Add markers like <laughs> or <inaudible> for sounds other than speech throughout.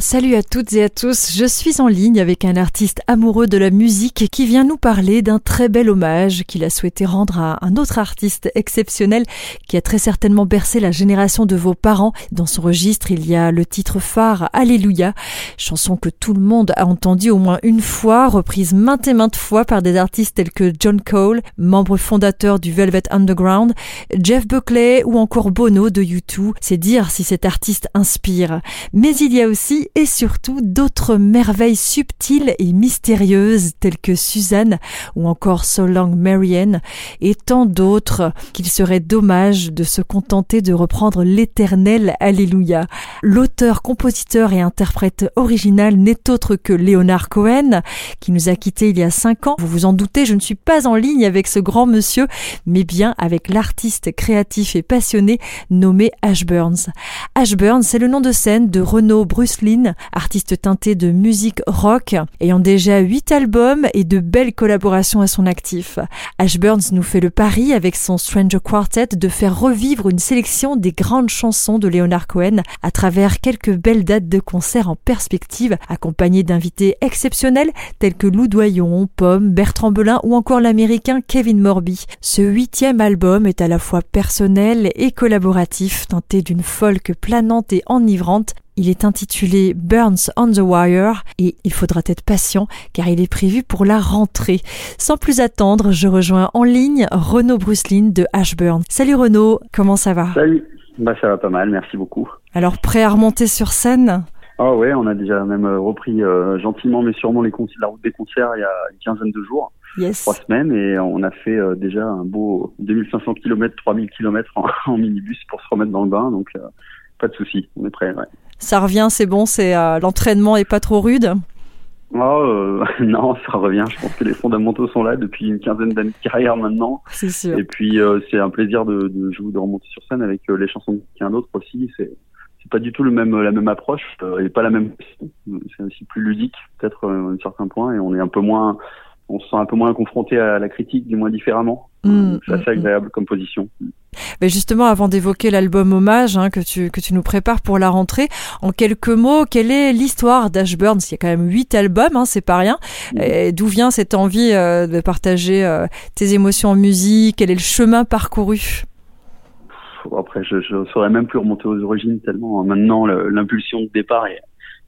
Salut à toutes et à tous, je suis en ligne avec un artiste amoureux de la musique qui vient nous parler d'un très bel hommage qu'il a souhaité rendre à un autre artiste exceptionnel qui a très certainement bercé la génération de vos parents. Dans son registre, il y a le titre phare Alléluia, chanson que tout le monde a entendue au moins une fois, reprise maintes et maintes fois par des artistes tels que John Cole, membre fondateur du Velvet Underground, Jeff Buckley ou encore Bono de U2. C'est dire si cet artiste inspire. Mais il y a aussi et surtout d'autres merveilles subtiles et mystérieuses telles que Suzanne ou encore So Long Marianne et tant d'autres qu'il serait dommage de se contenter de reprendre l'éternel Alléluia. L'auteur, compositeur et interprète original n'est autre que Leonard Cohen qui nous a quittés il y a cinq ans. Vous vous en doutez, je ne suis pas en ligne avec ce grand monsieur, mais bien avec l'artiste créatif et passionné nommé Ash Burns. Ash Burns, c'est le nom de scène de Renaud Brucelin artiste teinté de musique rock, ayant déjà huit albums et de belles collaborations à son actif. Ash Burns nous fait le pari avec son Stranger Quartet de faire revivre une sélection des grandes chansons de Leonard Cohen à travers quelques belles dates de concerts en perspective, accompagnées d'invités exceptionnels tels que Lou Doyon, Pomme, Bertrand Belin ou encore l'américain Kevin Morby. Ce huitième album est à la fois personnel et collaboratif, teinté d'une folk planante et enivrante il est intitulé Burns on the Wire et il faudra être patient car il est prévu pour la rentrée. Sans plus attendre, je rejoins en ligne Renaud Brucelin de Ashburn. Salut Renaud, comment ça va? Salut, bah ça va pas mal, merci beaucoup. Alors prêt à remonter sur scène? Ah ouais, on a déjà même euh, repris euh, gentiment mais sûrement les la route des concerts il y a une quinzaine de jours. Yes. Trois semaines et on a fait euh, déjà un beau 2500 km, 3000 km en, minibus pour se remettre dans le bain, donc pas de souci, on est prêt. Ouais ça revient, c'est bon, c'est euh, l'entraînement est pas trop rude? Oh, euh, <laughs> non, ça revient. Je pense que les fondamentaux sont là depuis une quinzaine d'années de carrière maintenant. C'est sûr. Et puis euh, c'est un plaisir de, de, de remonter sur scène avec les chansons de quelqu'un d'autre aussi. C'est c'est pas du tout le même la même approche et pas la même. C'est aussi plus ludique peut-être à un certain point et on est un peu moins on se sent un peu moins confronté à la critique, du moins différemment. Mmh, c'est assez mmh, mmh. agréable comme position. Mais justement, avant d'évoquer l'album Hommage hein, que, tu, que tu nous prépares pour la rentrée, en quelques mots, quelle est l'histoire d'Ashburn? Il y a quand même huit albums, hein, c'est pas rien. D'où vient cette envie euh, de partager euh, tes émotions en musique? Quel est le chemin parcouru? Après, je ne saurais même plus remonter aux origines tellement maintenant l'impulsion de départ est,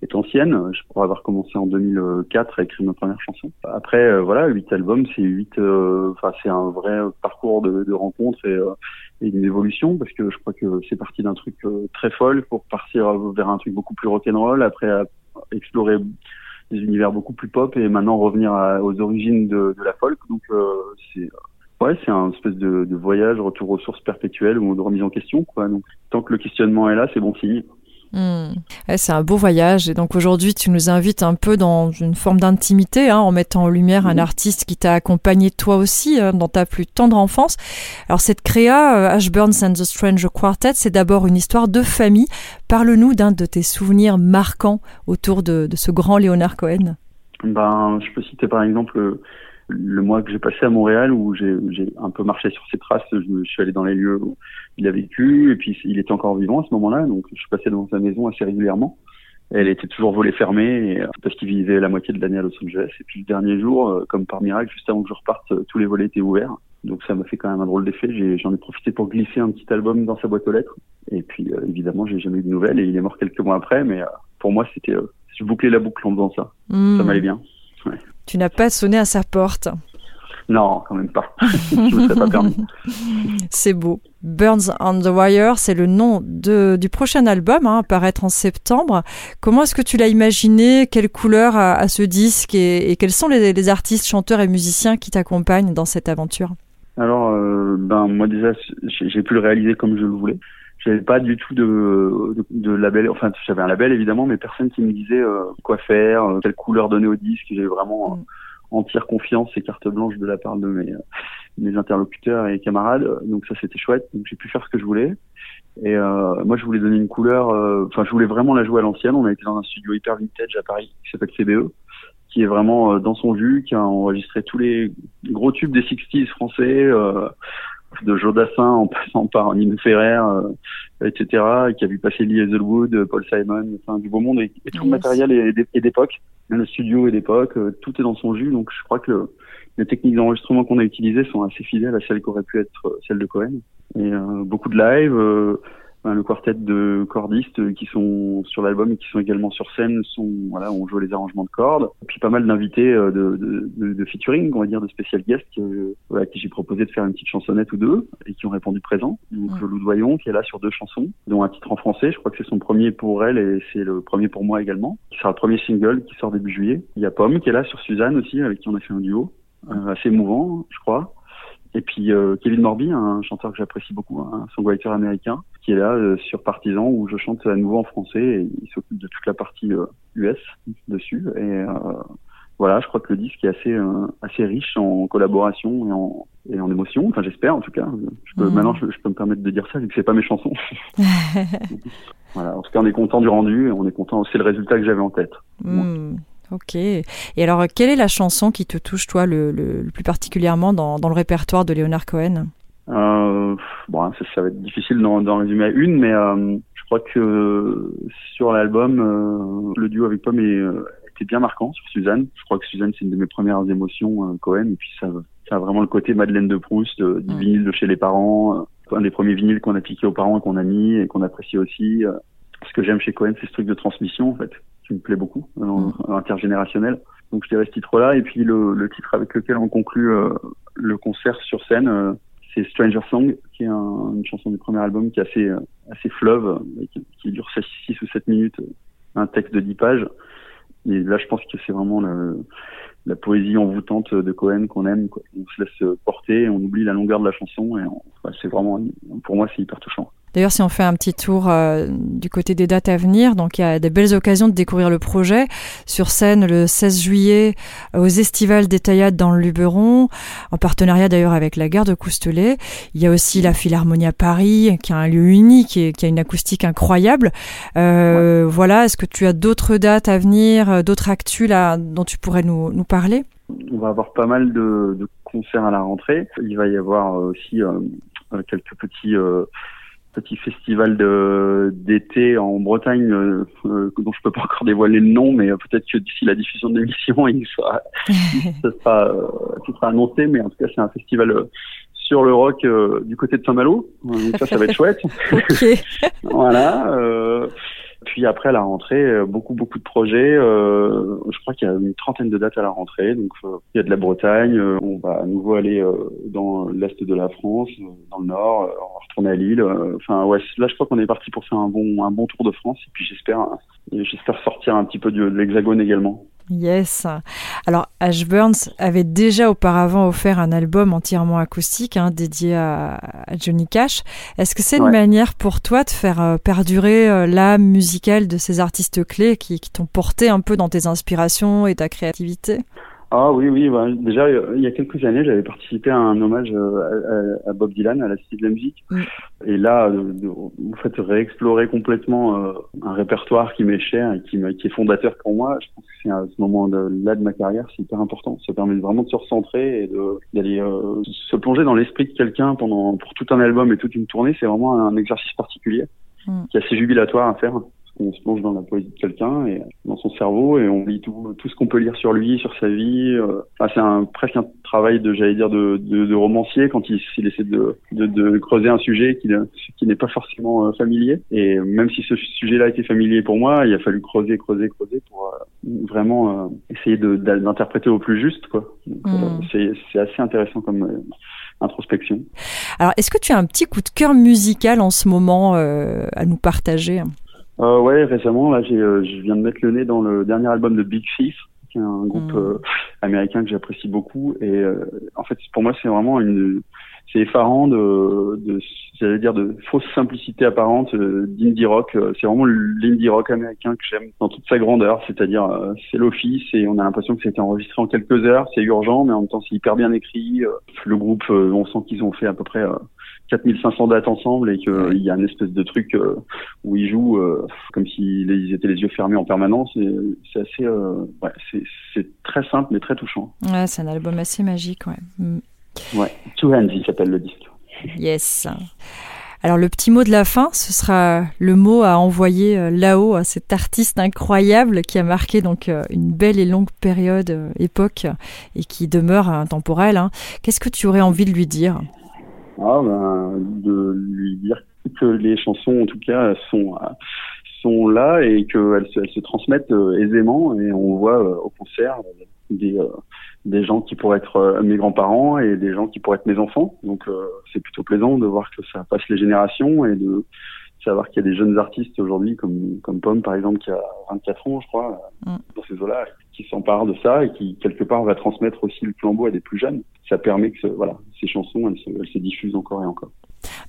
est ancienne. Je pourrais avoir commencé en 2004 à écrire ma première chanson. Après, euh, voilà, huit albums, c'est huit. Euh, enfin, c'est un vrai parcours de, de rencontres et, euh, et d'une évolution parce que je crois que c'est parti d'un truc très folle pour partir vers un truc beaucoup plus rock'n'roll. Après, à explorer des univers beaucoup plus pop et maintenant revenir aux origines de, de, la folk. Donc, c'est Ouais, c'est un espèce de, de, voyage, retour aux sources perpétuelles ou de remise en question. Quoi. Donc, tant que le questionnement est là, c'est bon signe. Hmm. c'est un beau voyage et donc aujourd'hui tu nous invites un peu dans une forme d'intimité hein, en mettant en lumière un artiste qui t'a accompagné toi aussi hein, dans ta plus tendre enfance. Alors cette créa, euh, Ashburns and the Strange Quartet, c'est d'abord une histoire de famille. Parle-nous d'un de tes souvenirs marquants autour de, de ce grand Leonard Cohen. Ben, je peux citer par exemple le mois que j'ai passé à Montréal où j'ai un peu marché sur ses traces. Je, je, suis allé dans les lieux où il a vécu et puis il était encore vivant à ce moment-là, donc je passais dans sa maison assez régulièrement. Elle était toujours volée fermée et, euh, parce qu'il vivait la moitié de l'année à Los Angeles. Et puis le dernier jour, euh, comme par miracle, juste avant que je reparte, euh, tous les volets étaient ouverts. Donc ça m'a fait quand même un drôle d'effet. J'en ai, profité pour glisser un petit album dans sa boîte aux lettres. Et puis évidemment, j'ai jamais eu de nouvelles et il est mort quelques mois après. Mais pour moi, c'était je bouclais la boucle en faisant ça. Hmm. Ça m'allait bien. Ouais. Tu n'as pas sonné à sa porte. Non, quand même pas. <laughs> je me serais pas permis. C'est beau. Burns on the Wire, c'est le nom de, du prochain album, hein, apparaître en septembre. Comment est-ce que tu l'as imaginé? Quelle couleur a, ce disque? Et, quels sont les, artistes, chanteurs et musiciens qui t'accompagnent dans cette aventure? Alors, euh, ben moi déjà, j'ai pu le réaliser comme je le voulais. J'avais pas du tout de, de, label, enfin j'avais un label évidemment, mais personne qui me disait euh, quoi faire, euh, quelle couleur donner au disque. J'avais vraiment mm entière confiance et carte blanche de la part de mes, mes interlocuteurs et camarades. Donc ça, c'était chouette. Donc j'ai pu faire ce que je voulais. Et euh, moi, je voulais donner une couleur. Euh, enfin, je voulais vraiment la jouer à l'ancienne. On a été dans un studio hyper vintage à Paris qui s'appelle CBE, qui est vraiment euh, dans son jus, qui a enregistré tous les gros tubes des 60s français. De Jodassin en passant par Nino Ferrer, etc., qui a vu passer Lee Hazelwood, Paul Simon, enfin du beau monde, et, tout le matériel est, d'époque, le studio est d'époque, tout est dans son jus, donc je crois que les techniques d'enregistrement qu'on a utilisées sont assez fidèles à celles qui auraient pu être celles de Cohen. Et beaucoup de live, le quartet de cordistes qui sont sur l'album et qui sont également sur scène sont voilà on joue les arrangements de cordes. Et puis pas mal d'invités euh, de, de, de, featuring on va dire de spécial guests euh, à qui j'ai proposé de faire une petite chansonnette ou deux et qui ont répondu présent. Donc ouais. Lou Doyon qui est là sur deux chansons dont un titre en français. Je crois que c'est son premier pour elle et c'est le premier pour moi également. Qui sera le premier single qui sort début juillet. Il y a Pomme qui est là sur Suzanne aussi avec qui on a fait un duo. Euh, assez émouvant je crois et puis euh, Kevin Morby, un chanteur que j'apprécie beaucoup, un songwriter américain, qui est là euh, sur Partisan où je chante à nouveau en français et il s'occupe de toute la partie US euh, dessus. Et voilà, je crois que le disque est assez assez riche en collaboration et en et en émotion. Enfin, j'espère en tout cas. Je peux, mmh. Maintenant, je, je, peux me permettre de dire ça vu que c'est pas mes chansons. <laughs> voilà. En tout cas, on est content du rendu et on est content. C'est le résultat que j'avais en tête. Mmh. Ok. Et alors, quelle est la chanson qui te touche, toi, le, le, le plus particulièrement dans, dans, le répertoire de Leonard Cohen? Euh, Bon, ça, ça, va être difficile d'en résumer à une, mais euh, je crois que sur l'album, euh, le duo avec Pomme est, euh, était bien marquant sur Suzanne. Je crois que Suzanne, c'est une de mes premières émotions, euh, Cohen, et puis ça, ça a vraiment le côté Madeleine de Proust, euh, du mmh. vinyle de chez les parents, un des premiers vinyles qu'on a piqué aux parents et qu'on a mis et qu'on apprécie aussi. ce que j'aime chez Cohen, c'est ce truc de transmission, en fait qui me plaît beaucoup, euh, intergénérationnel. Donc je dirais ce titre-là. Et puis le, le, titre avec lequel on conclut euh, le concert sur scène, euh, c'est Stranger Song, qui est un, une chanson du premier album qui est assez, assez fleuve, qui, qui, dure 6, ou 7 minutes, un texte de 10 pages. Et là, je pense que c'est vraiment le, la poésie envoûtante de Cohen qu'on aime. Quoi. On se laisse porter, on oublie la longueur de la chanson et c'est vraiment, pour moi, c'est hyper touchant. D'ailleurs, si on fait un petit tour euh, du côté des dates à venir, donc il y a des belles occasions de découvrir le projet. Sur scène le 16 juillet aux Estivales des Taillades dans le Luberon, en partenariat d'ailleurs avec la gare de Coustelet. Il y a aussi la Philharmonie à Paris, qui a un lieu unique et qui a une acoustique incroyable. Euh, ouais. Voilà, est-ce que tu as d'autres dates à venir, euh, d'autres actus là dont tu pourrais nous, nous parler? On va avoir pas mal de, de, concerts à la rentrée. Il va y avoir aussi euh, quelques petits petit festival d'été en Bretagne euh, euh, dont je peux pas encore dévoiler le nom, mais euh, peut-être que d'ici la diffusion de l'émission, <laughs> il sera, <laughs> ça sera, euh, ça sera annoncé. Mais en tout cas, c'est un festival euh, sur le rock du côté de Saint-Malo. Donc ça, ça va être chouette. <laughs> voilà. Puis après à la rentrée, euh, beaucoup beaucoup de projets. Euh, je crois qu'il y a une trentaine de dates à la rentrée. Donc euh, il y a de la Bretagne. Euh, on va à nouveau aller euh, dans l'est de la France, dans le nord. on va retourner à Lille. Enfin ouais, là je crois qu'on est parti pour faire un bon un bon tour de France. Et puis j'espère j'espère sortir un petit peu de, de l'Hexagone également. Yes. Alors, Ash Burns avait déjà auparavant offert un album entièrement acoustique hein, dédié à, à, Johnny Cash. Est-ce que c'est ouais. une manière pour toi de faire euh, perdurer euh, l'âme musicale de ces artistes clés qui, qui t'ont porté un peu dans tes inspirations et ta créativité? Ah oui, oui. Bah, déjà, il y a quelques années, j'avais participé à un hommage euh, à, à, Bob Dylan, à la Cité de la Musique. Et là, vous faites réexplorer complètement euh, un répertoire qui m'est cher et qui, qui, est fondateur pour moi. Je pense que c'est à ce moment-là de ma carrière, c'est hyper important. Ça permet vraiment de se recentrer et d'aller euh, se plonger dans l'esprit de quelqu'un pendant pour tout un album et toute une tournée. C'est vraiment un exercice particulier mm. qui est assez jubilatoire à faire on se plonge dans la poésie de quelqu'un et dans son cerveau et on lit tout, tout ce qu'on peut lire sur lui, sur sa vie. Euh. Enfin, c'est un, presque un travail de, j'allais dire, de, de, de, romancier quand il, il essaie de, de, de, creuser un sujet qui, qui n'est pas forcément euh, familier. Et même si ce sujet-là était familier pour moi, il a fallu creuser, creuser, creuser pour euh, vraiment euh, essayer d'interpréter au plus juste. Quoi. mmh. C'est assez intéressant comme introspection. Alors, est-ce que tu as un petit coup de cœur musical en ce moment à nous partager? Euh, ouais, récemment, là, j'ai, euh, je viens de mettre le nez dans le dernier album de Big Thief, qui est un groupe mmh. euh, américain que j'apprécie beaucoup. Et euh, en fait, pour moi, c'est vraiment une, c'est effarant de, de j'allais dire, de fausse simplicité apparente d'indie rock. C'est vraiment l'indie rock américain que j'aime dans toute sa grandeur. C'est-à-dire, c'est l'office et on a l'impression que c'était enregistré en quelques heures. C'est urgent, mais en même temps, c'est hyper bien écrit. Le groupe, on sent qu'ils ont fait à peu près 4500 dates ensemble et qu'il ouais. y a une espèce de truc euh, où ils jouent euh, comme s'ils étaient les yeux fermés en permanence. C'est assez, euh, ouais, c'est très simple mais très touchant. Ouais, c'est un album assez magique, ouais. Mm. Ouais, Two Hands, il s'appelle le disque. Yes. Alors le petit mot de la fin, ce sera le mot à envoyer là-haut à cet artiste incroyable qui a marqué donc une belle et longue période, époque, et qui demeure intemporel. Hein. Qu'est-ce que tu aurais envie de lui dire? Ah, ben, De lui dire que les chansons, en tout cas, sont sont là et qu'elles se, elles se transmettent aisément et on voit au concert des des gens qui pourraient être euh, mes grands-parents et des gens qui pourraient être mes enfants. Donc euh, c'est plutôt plaisant de voir que ça passe les générations et de savoir qu'il y a des jeunes artistes aujourd'hui comme comme Pomme par exemple qui a 24 ans je crois mm. dans ces eaux-là qui s'emparent de ça et qui quelque part va transmettre aussi le flambeau à des plus jeunes. Ça permet que voilà ces chansons elles se, elles se diffusent encore et encore.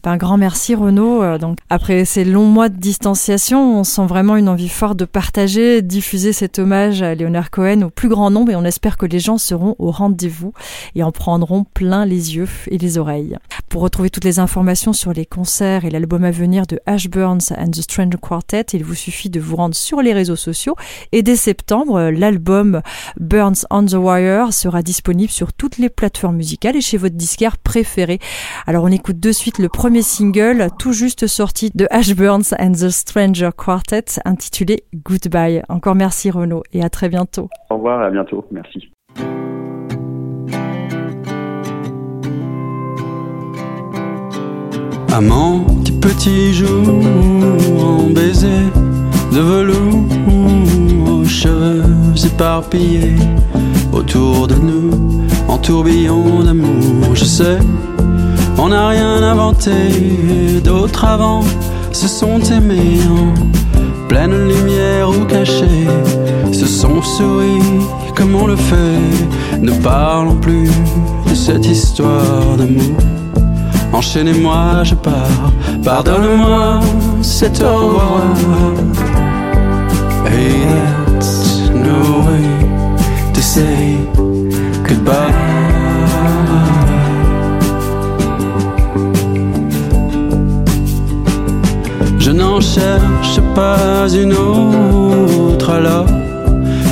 Ben, grand merci Renaud. Euh, donc après ces longs mois de distanciation, on sent vraiment une envie forte de partager, diffuser cet hommage à Léonard Cohen au plus grand nombre et on espère que les gens seront au rendez-vous et en prendront plein les yeux et les oreilles. Pour retrouver toutes les informations sur les concerts et l'album à venir de Ash Burns and the Stranger Quartet, il vous suffit de vous rendre sur les réseaux sociaux et dès septembre, l'album Burns on the Wire sera disponible sur toutes les plateformes musicales et chez votre disquaire préféré. Alors on écoute de suite le premier single tout juste sorti de Ash Burns and the Stranger Quartet intitulé Goodbye. Encore merci Renaud et à très bientôt. Au revoir, à bientôt. Merci. Amant, petit petit jour en baiser de velours, aux cheveux éparpillés autour de nous, en tourbillon d'amour. Je sais on n'a rien inventé d'autres avant, se sont aimés en pleine lumière ou cachés, se sont souris comme on le fait. Ne parlons plus de cette histoire d'amour. Enchaînez-moi, je pars, pardonne-moi, c'est au revoir. Hey, that's no way to say goodbye. Je n'en cherche pas une autre alors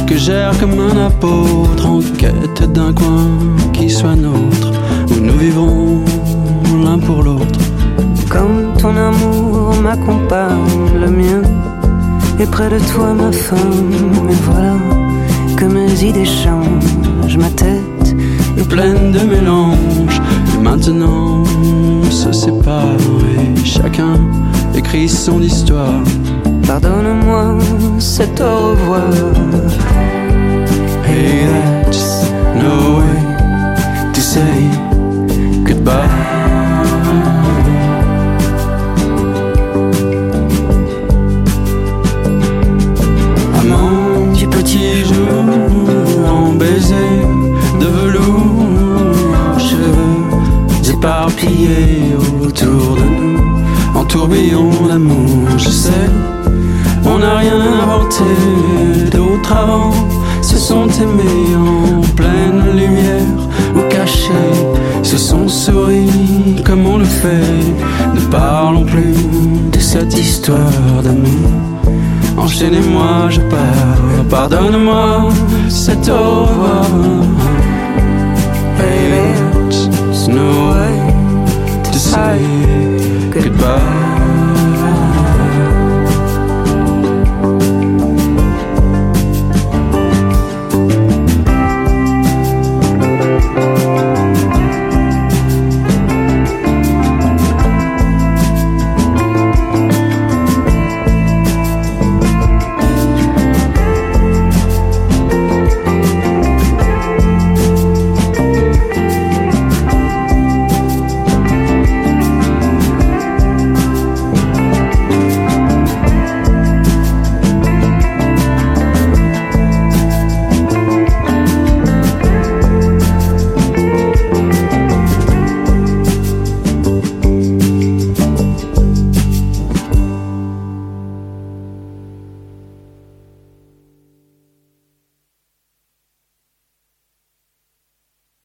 que j'erre comme un apôtre en quête d'un coin qui soit nôtre où nous vivrons l'un pour l'autre. Comme ton amour m'accompagne, le mien est près de toi ma femme. Et voilà que mes idées changent, ma tête est pleine de mélange. Et maintenant se sépare chacun écrit son histoire. Pardonne-moi, c'est au revoir. Rien inventé d'autre avant, se sont aimés en pleine lumière ou cachés, se sont souris comme on le fait? Ne parlons plus de cette histoire d'amour. Enchaînez-moi, je pars, pardonne-moi, c'est au revoir. Baby,